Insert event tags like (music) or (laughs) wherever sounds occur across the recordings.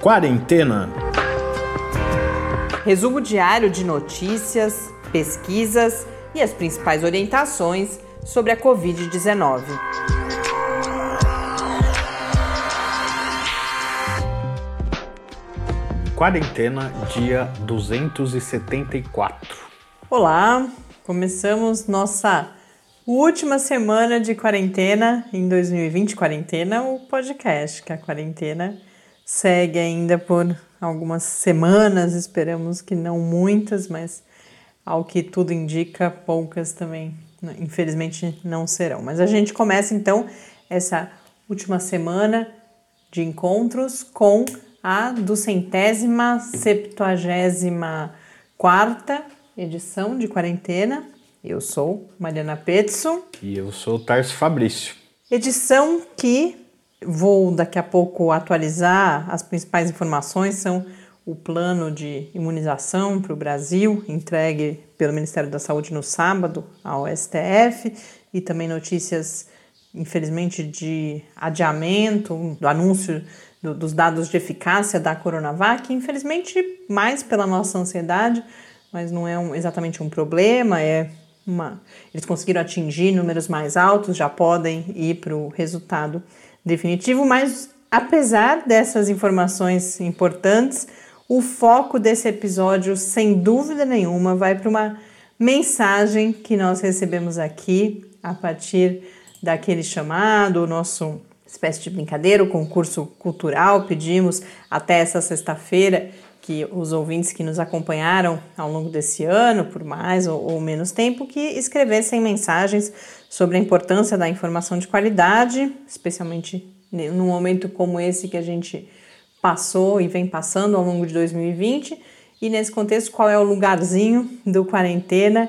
Quarentena. Resumo diário de notícias, pesquisas e as principais orientações sobre a Covid-19. Quarentena, dia 274. Olá, começamos nossa última semana de quarentena em 2020. Quarentena, o podcast, que a quarentena segue ainda por algumas semanas, esperamos que não muitas, mas ao que tudo indica, poucas também, infelizmente, não serão. Mas a gente começa então essa última semana de encontros com a duzentésima, septuagésima quarta edição de quarentena. Eu sou Mariana Petson. E eu sou Tarso Fabrício. Edição que vou daqui a pouco atualizar as principais informações são o plano de imunização para o Brasil, entregue pelo Ministério da Saúde no sábado ao STF, e também notícias, infelizmente, de adiamento do anúncio do, dos dados de eficácia da Coronavac, infelizmente mais pela nossa ansiedade, mas não é um, exatamente um problema, é uma, eles conseguiram atingir números mais altos, já podem ir para o resultado definitivo, mas apesar dessas informações importantes, o foco desse episódio, sem dúvida nenhuma, vai para uma mensagem que nós recebemos aqui a partir daquele chamado, o nosso espécie de brincadeira, o concurso cultural. Pedimos até essa sexta-feira que os ouvintes que nos acompanharam ao longo desse ano, por mais ou, ou, menos tempo, que escrevessem mensagens sobre a importância da informação de qualidade, especialmente num momento como esse que a gente passou e vem passando ao longo de 2020. E nesse contexto, qual é o lugarzinho do quarentena?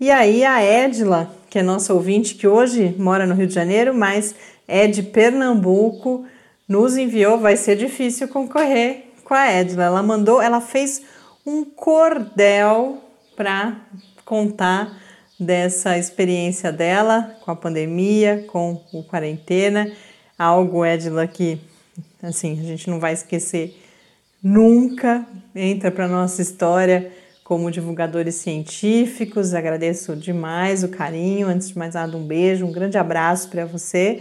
E aí a Edla, que é nossa ouvinte, que hoje mora no Rio de Janeiro, mas é de Pernambuco, nos enviou, vai ser difícil concorrer com a Edna. Ela mandou, ela fez um cordel para contar dessa experiência dela com a pandemia, com o quarentena, algo Edla que assim, a gente não vai esquecer nunca, entra para nossa história como divulgadores científicos. Agradeço demais o carinho. Antes de mais nada, um beijo, um grande abraço para você.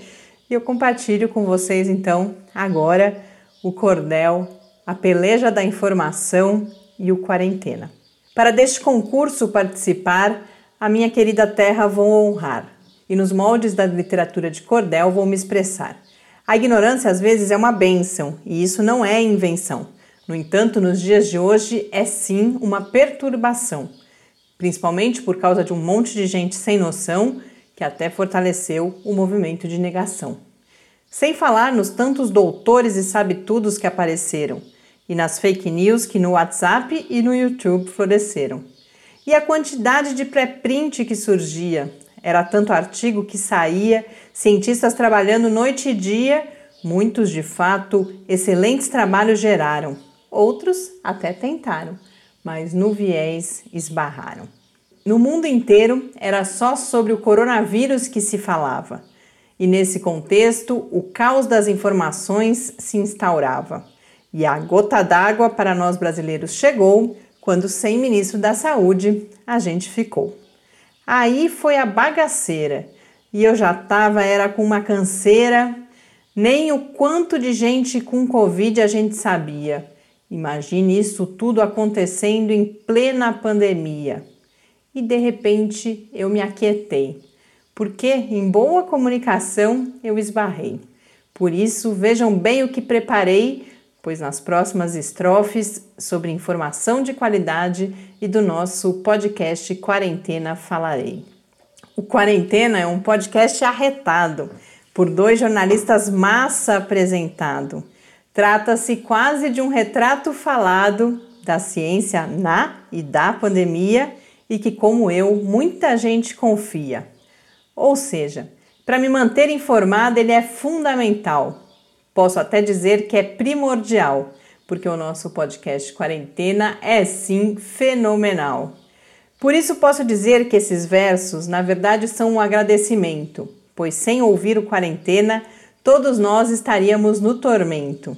E eu compartilho com vocês então agora o cordel a peleja da informação e o quarentena. Para deste concurso participar, a minha querida terra vou honrar, e nos moldes da literatura de cordel vou me expressar. A ignorância às vezes é uma bênção, e isso não é invenção. No entanto, nos dias de hoje é sim uma perturbação, principalmente por causa de um monte de gente sem noção que até fortaleceu o movimento de negação. Sem falar nos tantos doutores e sabe-tudos que apareceram e nas fake news que no WhatsApp e no YouTube floresceram. E a quantidade de pré-print que surgia. Era tanto artigo que saía, cientistas trabalhando noite e dia, muitos de fato excelentes trabalhos geraram. Outros até tentaram, mas no viés esbarraram. No mundo inteiro era só sobre o coronavírus que se falava. E nesse contexto, o caos das informações se instaurava. E a gota d'água para nós brasileiros chegou quando, sem ministro da Saúde, a gente ficou. Aí foi a bagaceira e eu já tava era com uma canseira, nem o quanto de gente com Covid a gente sabia. Imagine isso tudo acontecendo em plena pandemia. E de repente eu me aquietei, porque em boa comunicação eu esbarrei. Por isso, vejam bem o que preparei pois nas próximas estrofes sobre informação de qualidade e do nosso podcast Quarentena falarei. O Quarentena é um podcast arretado por dois jornalistas massa apresentado. Trata-se quase de um retrato falado da ciência na e da pandemia e que, como eu, muita gente confia. Ou seja, para me manter informada, ele é fundamental Posso até dizer que é primordial, porque o nosso podcast Quarentena é sim fenomenal. Por isso posso dizer que esses versos, na verdade, são um agradecimento, pois sem ouvir o Quarentena, todos nós estaríamos no tormento.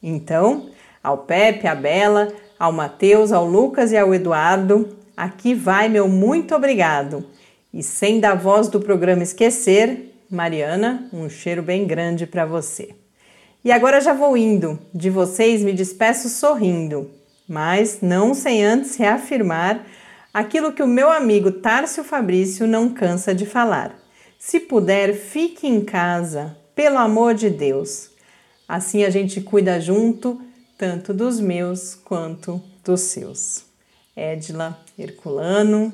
Então, Ao Pepe, à Bela, ao Matheus, ao Lucas e ao Eduardo, aqui vai meu muito obrigado. E sem da voz do programa esquecer, Mariana, um cheiro bem grande para você. E agora já vou indo. De vocês me despeço sorrindo, mas não sem antes reafirmar aquilo que o meu amigo Tárcio Fabrício não cansa de falar. Se puder, fique em casa, pelo amor de Deus. Assim a gente cuida junto, tanto dos meus quanto dos seus. Edila Herculano,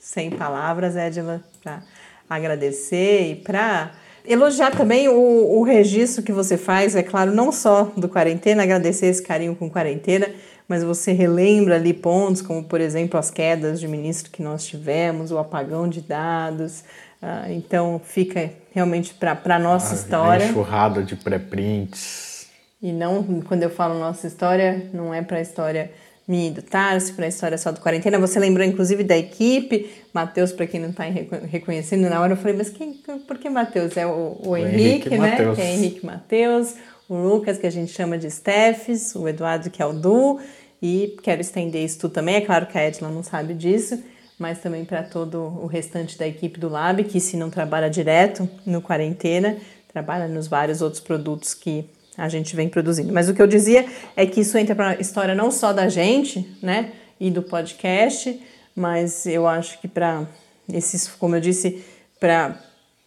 sem palavras, Edila, para agradecer e para elogiar também o, o registro que você faz, é claro, não só do quarentena, agradecer esse carinho com quarentena, mas você relembra ali pontos como, por exemplo, as quedas de ministro que nós tivemos, o apagão de dados. Uh, então, fica realmente para a nossa ah, história. enxurrada de pré-prints. E não, quando eu falo nossa história, não é para a história e do Tarso, para a história só do quarentena. Você lembrou, inclusive, da equipe. Matheus, para quem não está reconhecendo na hora, eu falei, mas quem, por que Matheus? É o, o, o Henrique, Henrique, né? Mateus. Que é Henrique Matheus o Lucas, que a gente chama de Steffes, o Eduardo, que é o Du, e quero estender isso tudo também. É claro que a Edna não sabe disso, mas também para todo o restante da equipe do Lab, que se não trabalha direto no quarentena, trabalha nos vários outros produtos que a gente vem produzindo. Mas o que eu dizia é que isso entra para a história não só da gente, né, e do podcast, mas eu acho que para esses, como eu disse, para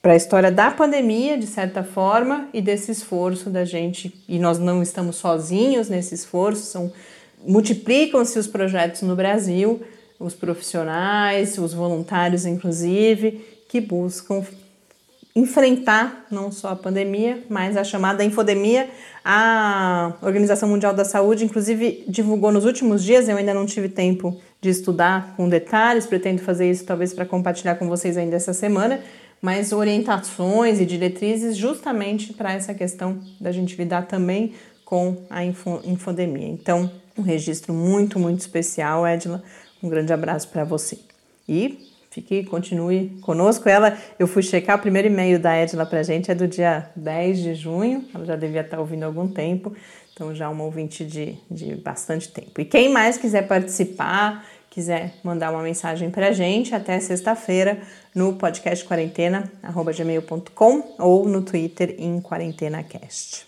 para a história da pandemia, de certa forma, e desse esforço da gente. E nós não estamos sozinhos nesse esforço, são, multiplicam-se os projetos no Brasil, os profissionais, os voluntários, inclusive, que buscam enfrentar não só a pandemia, mas a chamada infodemia. A Organização Mundial da Saúde, inclusive, divulgou nos últimos dias, eu ainda não tive tempo de estudar com detalhes, pretendo fazer isso talvez para compartilhar com vocês ainda essa semana, mas orientações e diretrizes justamente para essa questão da gente lidar também com a infodemia. Então, um registro muito, muito especial, Edila. Um grande abraço para você. E fique, continue conosco. Ela, eu fui checar o primeiro e-mail da para a gente, é do dia 10 de junho. Ela já devia estar ouvindo há algum tempo, então já uma ouvinte de, de bastante tempo. E quem mais quiser participar, quiser mandar uma mensagem para a gente até sexta-feira no podcast quarentena@gmail.com ou no Twitter em quarentenacast.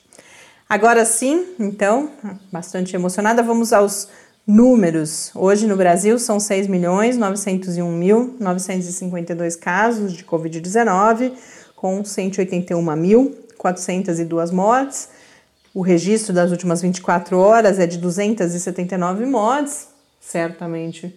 Agora sim, então, bastante emocionada, vamos aos números. Hoje no Brasil são 6 milhões 901 mil 952 casos de COVID-19 com 181 mil 402 mortes. O registro das últimas 24 horas é de 279 mortes certamente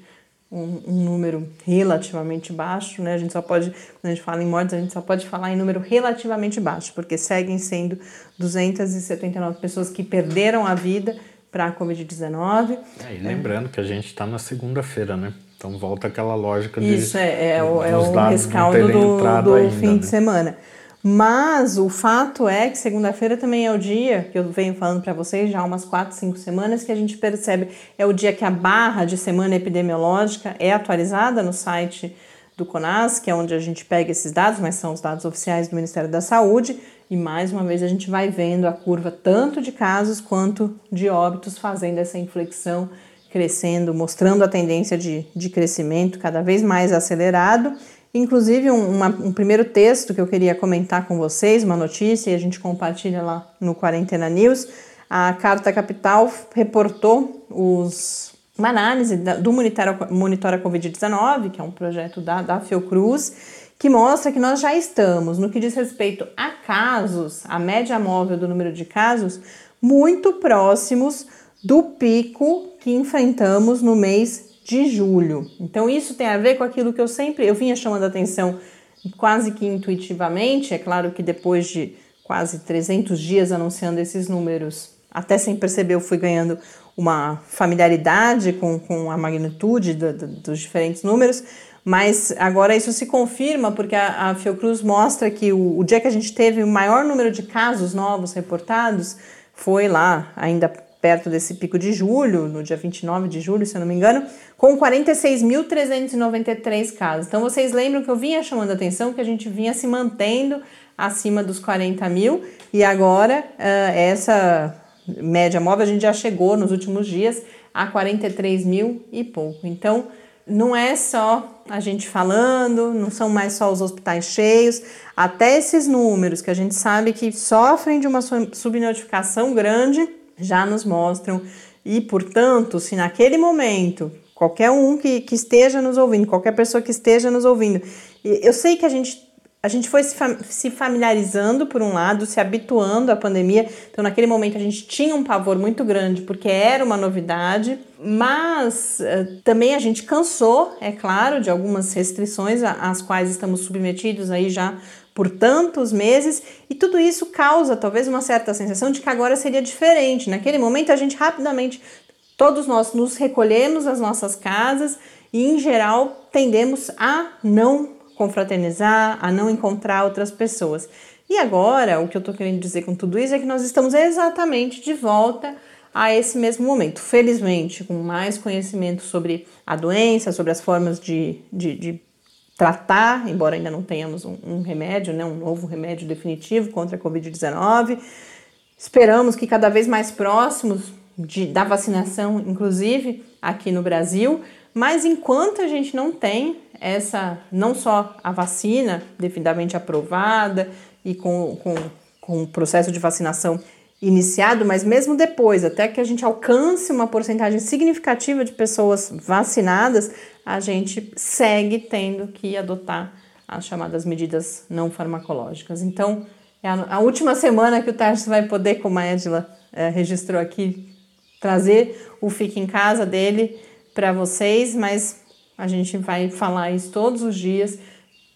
um, um, número relativamente baixo, né? A gente só pode, quando a gente fala em mortes, a gente só pode falar em número relativamente baixo, porque seguem sendo 279 pessoas que perderam a vida para a Covid-19. É, e lembrando que a gente está na segunda-feira, né? Então volta aquela lógica de. Isso, é, é, o, é o rescaldo do, do ainda, fim né? de semana. Mas o fato é que segunda-feira também é o dia que eu venho falando para vocês já há umas 4, 5 semanas que a gente percebe é o dia que a barra de semana epidemiológica é atualizada no site do CONAS, que é onde a gente pega esses dados, mas são os dados oficiais do Ministério da Saúde, e mais uma vez a gente vai vendo a curva tanto de casos quanto de óbitos fazendo essa inflexão, crescendo, mostrando a tendência de, de crescimento cada vez mais acelerado Inclusive, um, uma, um primeiro texto que eu queria comentar com vocês, uma notícia, e a gente compartilha lá no Quarentena News. A Carta Capital reportou os, uma análise do Monitora, Monitora Covid-19, que é um projeto da, da Fiocruz, que mostra que nós já estamos, no que diz respeito a casos, a média móvel do número de casos, muito próximos do pico que enfrentamos no mês de julho. Então isso tem a ver com aquilo que eu sempre eu vinha chamando a atenção quase que intuitivamente, é claro que depois de quase 300 dias anunciando esses números, até sem perceber eu fui ganhando uma familiaridade com, com a magnitude do, do, dos diferentes números, mas agora isso se confirma porque a, a Fiocruz mostra que o, o dia que a gente teve o maior número de casos novos reportados foi lá, ainda perto desse pico de julho, no dia 29 de julho, se eu não me engano, com 46.393 casos. Então vocês lembram que eu vinha chamando a atenção que a gente vinha se mantendo acima dos 40 mil e agora uh, essa média móvel, a gente já chegou nos últimos dias a 43 mil e pouco. Então, não é só a gente falando, não são mais só os hospitais cheios, até esses números que a gente sabe que sofrem de uma subnotificação grande já nos mostram. E, portanto, se naquele momento, qualquer um que, que esteja nos ouvindo, qualquer pessoa que esteja nos ouvindo, eu sei que a gente a gente foi se familiarizando por um lado, se habituando à pandemia. Então, naquele momento, a gente tinha um pavor muito grande porque era uma novidade, mas uh, também a gente cansou, é claro, de algumas restrições às quais estamos submetidos aí já por tantos meses, e tudo isso causa talvez uma certa sensação de que agora seria diferente. Naquele momento, a gente rapidamente, todos nós nos recolhemos às nossas casas e, em geral, tendemos a não confraternizar, a não encontrar outras pessoas. E agora, o que eu estou querendo dizer com tudo isso é que nós estamos exatamente de volta a esse mesmo momento. Felizmente, com mais conhecimento sobre a doença, sobre as formas de, de, de tratar, embora ainda não tenhamos um, um, remédio, né, um novo remédio definitivo contra a Covid-19. Esperamos que cada vez mais próximos de, da vacinação, inclusive aqui no Brasil, mas enquanto a gente não tem essa, não só a vacina devidamente aprovada e com, com, com o processo de vacinação iniciado, mas mesmo depois, até que a gente alcance uma porcentagem significativa de pessoas vacinadas, a gente segue tendo que adotar as chamadas medidas não farmacológicas. Então, é a, última semana que o Tarso vai poder, como a Edila é, registrou aqui, trazer o Fique em Casa dele para vocês, mas a gente vai falar isso todos os dias.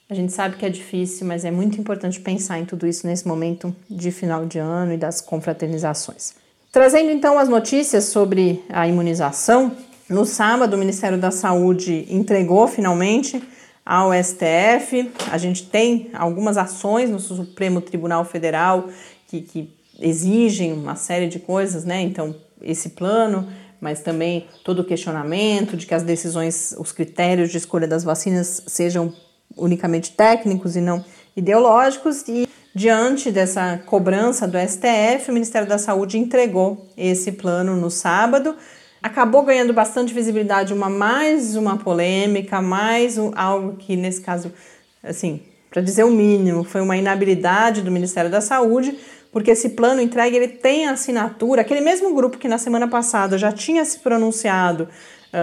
A gente sabe que é difícil, mas é muito importante pensar em tudo isso nesse momento de final de ano e das confraternizações. Trazendo então as notícias sobre a imunização, no sábado o Ministério da Saúde entregou finalmente ao STF. A gente tem algumas ações no Supremo Tribunal Federal que, que exigem uma série de coisas, né? Então, esse plano mas também todo o questionamento de que as decisões, os critérios de escolha das vacinas sejam unicamente técnicos e não ideológicos. E diante dessa cobrança do STF, o Ministério da Saúde entregou esse plano no sábado. Acabou ganhando bastante visibilidade uma mais uma polêmica, mais um, algo que nesse caso, assim, para dizer o mínimo, foi uma inabilidade do Ministério da Saúde porque esse plano entregue ele tem assinatura, aquele mesmo grupo que na semana passada já tinha se pronunciado,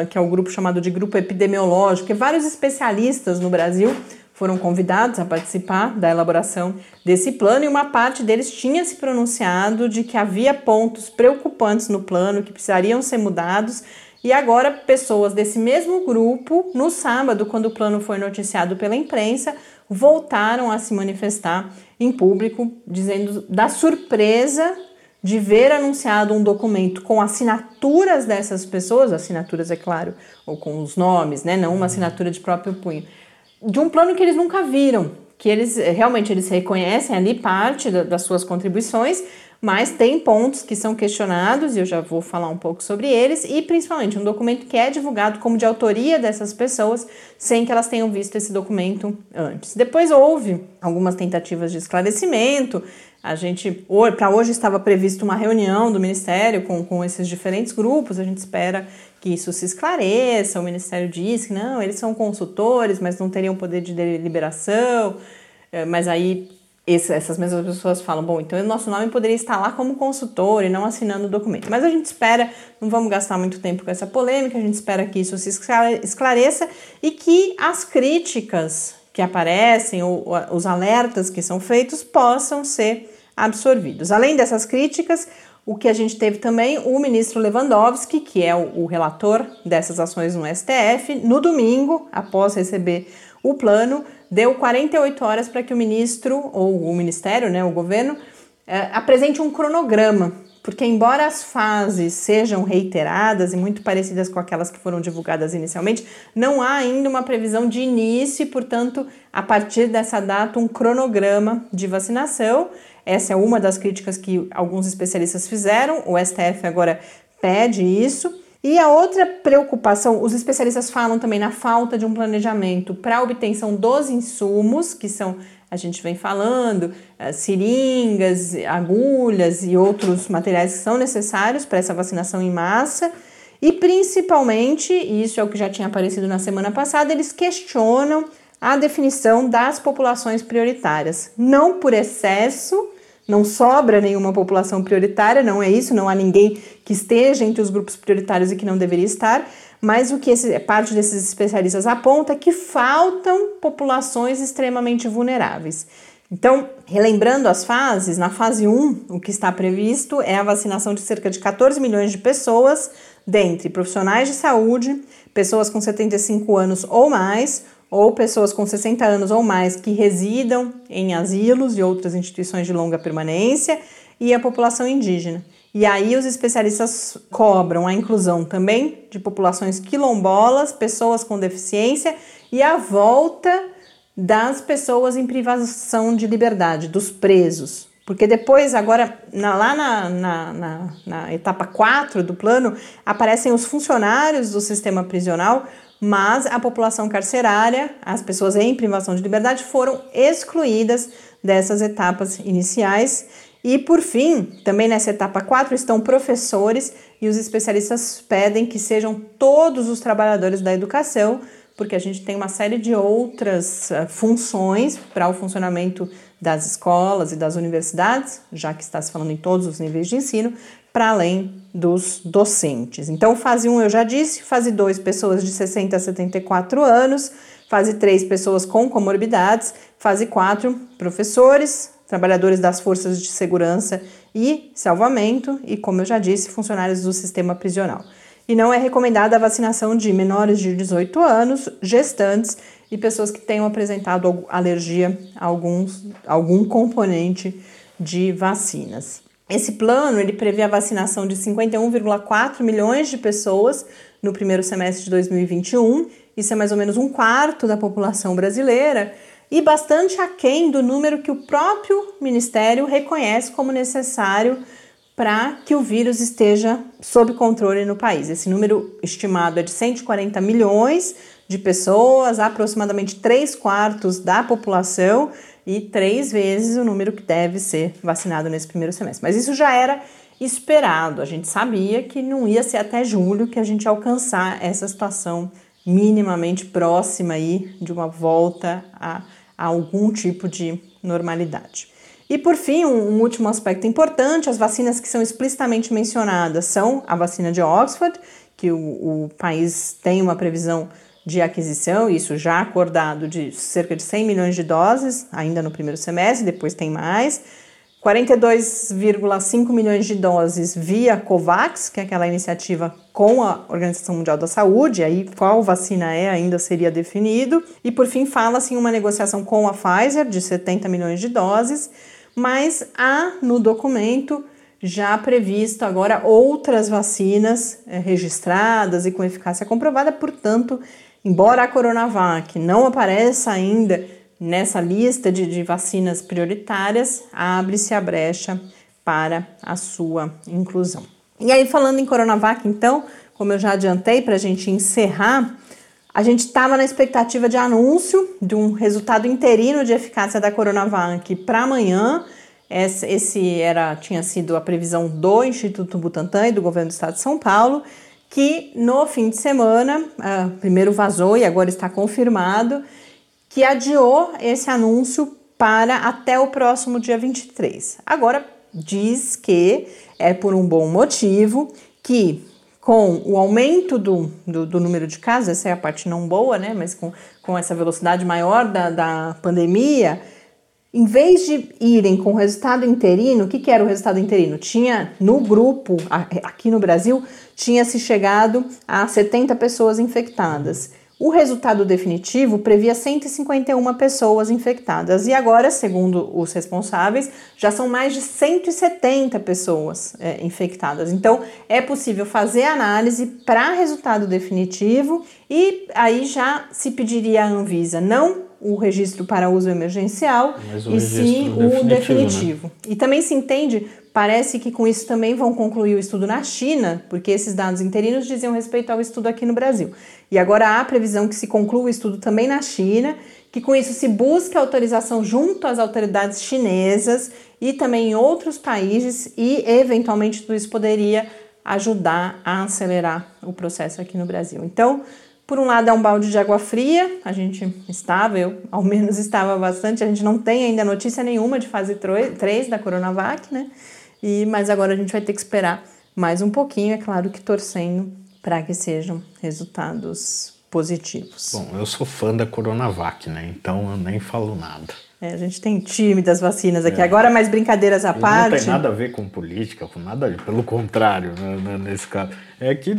que é o grupo chamado de grupo epidemiológico, que vários especialistas no Brasil foram convidados a participar da elaboração desse plano e uma parte deles tinha se pronunciado de que havia pontos preocupantes no plano que precisariam ser mudados. E agora, pessoas desse mesmo grupo, no sábado, quando o plano foi noticiado pela imprensa, voltaram a se manifestar em público, dizendo da surpresa de ver anunciado um documento com assinaturas dessas pessoas, assinaturas, é claro, ou com os nomes, né, não uma assinatura de próprio punho, de um plano que eles nunca viram, que eles realmente eles reconhecem ali parte da, das suas contribuições, mas tem pontos que são questionados e eu já vou falar um pouco sobre eles e principalmente um documento que é divulgado como de autoria dessas pessoas sem que elas tenham visto esse documento antes. Depois houve algumas tentativas de esclarecimento. A gente, para hoje estava previsto uma reunião do Ministério com, com esses diferentes grupos, a gente espera que isso se esclareça. O Ministério diz que não, eles são consultores, mas não teriam poder de deliberação, eh, mas aí essas mesmas pessoas falam, bom, então o nosso nome poderia estar lá como consultor e não assinando o documento. Mas a gente espera, não vamos gastar muito tempo com essa polêmica, a gente espera que isso se esclareça e que as críticas que aparecem ou os alertas que são feitos possam ser absorvidos. Além dessas críticas, o que a gente teve também, o ministro Lewandowski, que é o relator dessas ações no STF, no domingo, após receber o plano, deu 48 horas para que o ministro, ou o ministério, né, o governo, é, apresente um cronograma, porque embora as fases sejam reiteradas e muito parecidas com aquelas que foram divulgadas inicialmente, não há ainda uma previsão de início e, portanto, a partir dessa data, um cronograma de vacinação. Essa é uma das críticas que alguns especialistas fizeram, o STF agora pede isso. E a outra preocupação, os especialistas falam também na falta de um planejamento para a obtenção dos insumos, que são a gente vem falando, eh, seringas, agulhas e outros materiais que são necessários para essa vacinação em massa. E principalmente, e isso é o que já tinha aparecido na semana passada, eles questionam a definição das populações prioritárias. Não por excesso, não sobra nenhuma população prioritária, não é isso, não há ninguém que esteja entre os grupos prioritários e que não deveria estar, mas o que esse, parte desses especialistas aponta é que faltam populações extremamente vulneráveis. Então, relembrando as fases, na fase 1, o que está previsto é a vacinação de cerca de 14 milhões de pessoas, dentre profissionais de saúde, pessoas com 75 anos ou mais, ou pessoas com 60 anos ou mais que residam em asilos e outras instituições de longa permanência e a população indígena. E aí os especialistas cobram a inclusão também de populações quilombolas, pessoas com deficiência e a volta das pessoas em privação de liberdade, dos presos. Porque depois, agora, na, lá na, na, na, etapa 4 do plano, aparecem os funcionários do sistema prisional mas a população carcerária, as pessoas em privação de liberdade, foram excluídas dessas etapas iniciais. E por fim, também nessa etapa 4 estão professores e os especialistas pedem que sejam todos os trabalhadores da educação, porque a gente tem uma série de outras uh, funções para o funcionamento das escolas e das universidades, já que está se falando em todos os níveis de ensino, para além dos docentes. Então, fase 1 eu já disse, fase 2, pessoas de 60 a 74 anos, fase 3, pessoas com comorbidades, fase 4, professores, trabalhadores das forças de segurança e salvamento e, como eu já disse, funcionários do sistema prisional. E não é recomendada a vacinação de menores de 18 anos, gestantes e pessoas que tenham apresentado alergia a alguns, algum componente de vacinas. Esse plano ele prevê a vacinação de 51,4 milhões de pessoas no primeiro semestre de 2021. Isso é mais ou menos um quarto da população brasileira e bastante aquém do número que o próprio Ministério reconhece como necessário para que o vírus esteja sob controle no país. Esse número estimado é de 140 milhões de pessoas, aproximadamente 3 quartos da população e três vezes o número que deve ser vacinado nesse primeiro semestre. Mas isso já era esperado, a gente sabia que não ia ser até julho que a gente alcançar essa situação minimamente próxima aí de uma volta a, a algum tipo de normalidade. E por fim, um, um, último aspecto importante: as vacinas que são explicitamente mencionadas são a vacina de Oxford, que o, o país tem uma previsão de aquisição, isso já acordado, de cerca de 100 milhões de doses, ainda no primeiro semestre, depois tem mais. 42,5 milhões de doses via COVAX, que é aquela iniciativa com a Organização Mundial da Saúde, aí qual vacina é ainda seria definido. E por fim, fala-se em uma negociação com a Pfizer de 70 milhões de doses, mas há no documento já previsto agora outras vacinas é, registradas e com eficácia comprovada, portanto, Embora a Coronavac não apareça ainda nessa lista de, de vacinas prioritárias, abre-se a brecha para a sua inclusão. E aí, falando em Coronavac, então, como eu já adiantei para a gente encerrar, a gente estava na expectativa de anúncio de um resultado interino de eficácia da Coronavac para amanhã. Esse, era tinha sido a previsão do Instituto Butantan e do governo do estado de São Paulo que no fim de semana, uh, primeiro vazou e agora está confirmado, que adiou esse anúncio para até o próximo dia 23. Agora diz que é por um bom motivo que com o aumento do, do, do, número de casos, essa é a parte não boa, né? Mas com, com essa velocidade maior da, da pandemia, em vez de irem com o resultado interino, o que, que era o resultado interino? Tinha no grupo, aqui no Brasil, tinha se chegado a 70 pessoas infectadas. O resultado definitivo previa 151 pessoas infectadas e agora, segundo os responsáveis, já são mais de 170 pessoas é, infectadas. Então, é possível fazer análise para resultado definitivo e aí já se pediria à Anvisa não o registro para uso emergencial e sim o definitivo. definitivo. Né? E também se entende, parece que com isso também vão concluir o estudo na China, porque esses dados interinos diziam respeito ao estudo aqui no Brasil. E agora há previsão que se conclua o estudo também na China, que com isso se busca autorização junto às autoridades chinesas e também em outros países e eventualmente tudo isso poderia ajudar a acelerar o processo aqui no Brasil. Então, por um lado é um balde de água fria, a gente estava, eu ao menos estava bastante, a gente não tem ainda notícia nenhuma de fase 3 da Coronavac, né? E, mas agora a gente vai ter que esperar mais um pouquinho, é claro que torcendo para que sejam resultados positivos. Bom, eu sou fã da Coronavac, né? Então eu nem falo nada. É, a gente tem time das vacinas aqui. É. Agora, mais brincadeiras à e parte. Não tem nada a ver com política, com nada, pelo contrário, né, né nesse caso. É que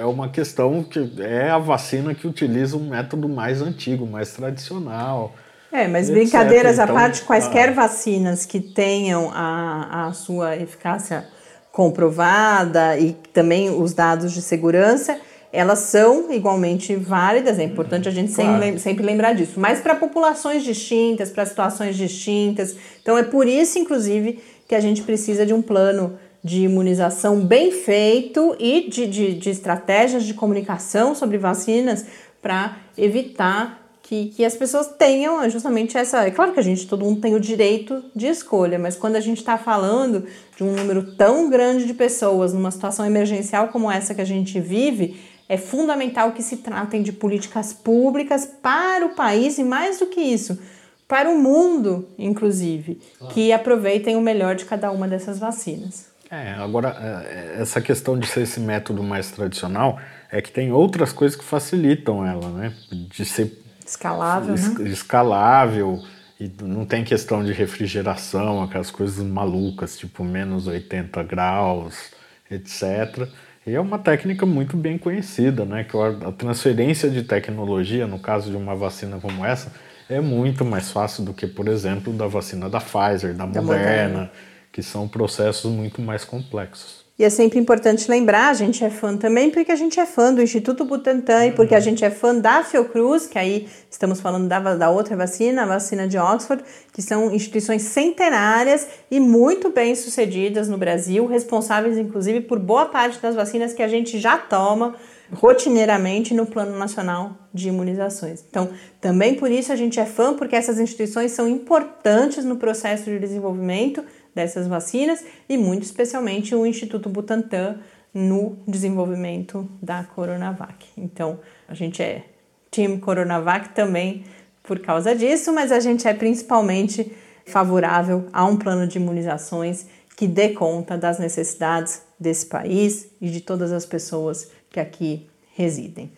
é uma questão que é a vacina que utiliza um método mais antigo, mais tradicional. É, mas etc. brincadeiras então, à parte, quaisquer ah, vacinas que tenham a, a sua eficácia comprovada e também os dados de segurança elas são igualmente válidas, é importante a gente claro. sempre, sempre lembrar disso, mas para populações distintas, para situações distintas. Então é por isso, inclusive, que a gente precisa de um plano de imunização bem feito e de, de, de estratégias de comunicação sobre vacinas para evitar que, que as pessoas tenham justamente essa. É claro que a gente, todo mundo tem o direito de escolha, mas quando a gente está falando de um número tão grande de pessoas numa situação emergencial como essa que a gente vive, é fundamental que se tratem de políticas públicas para o país e, mais do que isso, para o mundo, inclusive, que aproveitem o melhor de cada uma dessas vacinas. É, agora, é, essa questão de ser esse método mais tradicional é que tem outras coisas que facilitam ela, né? De ser escalável, es, né? escalável e não tem questão de refrigeração, aquelas coisas malucas, tipo menos 80 graus, etc. E é uma técnica muito bem conhecida, né? Que a transferência de tecnologia, no caso de uma vacina como essa, é muito mais fácil do que, por exemplo, da vacina da Pfizer, da, da Moderna, Moderna, que são processos muito mais complexos. E é sempre importante lembrar, a gente é fã também porque a gente é fã do Instituto Butantan e porque a gente é fã da Fiocruz, que aí estamos falando da, da outra vacina, a vacina de Oxford, que são instituições centenárias e muito bem sucedidas no Brasil, responsáveis inclusive por boa parte das vacinas que a gente já toma rotineiramente no Plano Nacional de Imunizações. Então, também por isso a gente é fã, porque essas instituições são importantes no processo de desenvolvimento dessas vacinas e muito especialmente o Instituto Butantan no desenvolvimento da Coronavac. Então, a gente é time Coronavac também por causa disso, mas a gente é principalmente favorável a um plano de imunizações que dê conta das necessidades desse país e de todas as pessoas que aqui residem.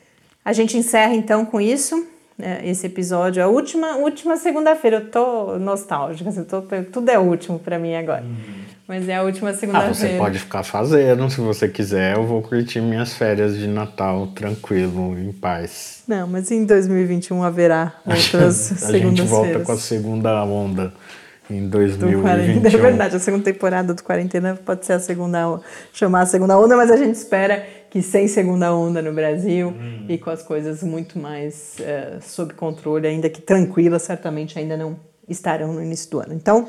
A gente encerra então com isso esse episódio. A última, última segunda-feira, eu tô nostálgica, assim, tô, tudo é último para mim agora. Uhum. Mas é a última segunda-feira. Ah, você pode ficar fazendo, se você quiser, eu vou curtir minhas férias de Natal tranquilo, em paz. Não, mas em 2021 haverá outras (laughs) segundas-feiras. A gente volta com a segunda onda em 2021. (laughs) É verdade, a segunda temporada do Quarentena pode ser a segunda, chamar a segunda onda, mas a gente espera que sem segunda onda no Brasil hum. e com as coisas muito mais uh, sob controle, ainda que tranquilas, certamente ainda não estarão no início do ano. Então,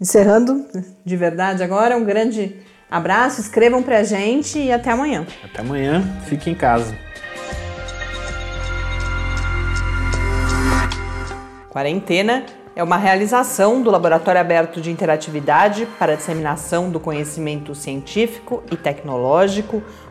encerrando de verdade agora, um grande abraço, escrevam pra gente e até amanhã. Até amanhã, fique em casa. Quarentena é uma realização do Laboratório Aberto de Interatividade para a Disseminação do Conhecimento Científico e Tecnológico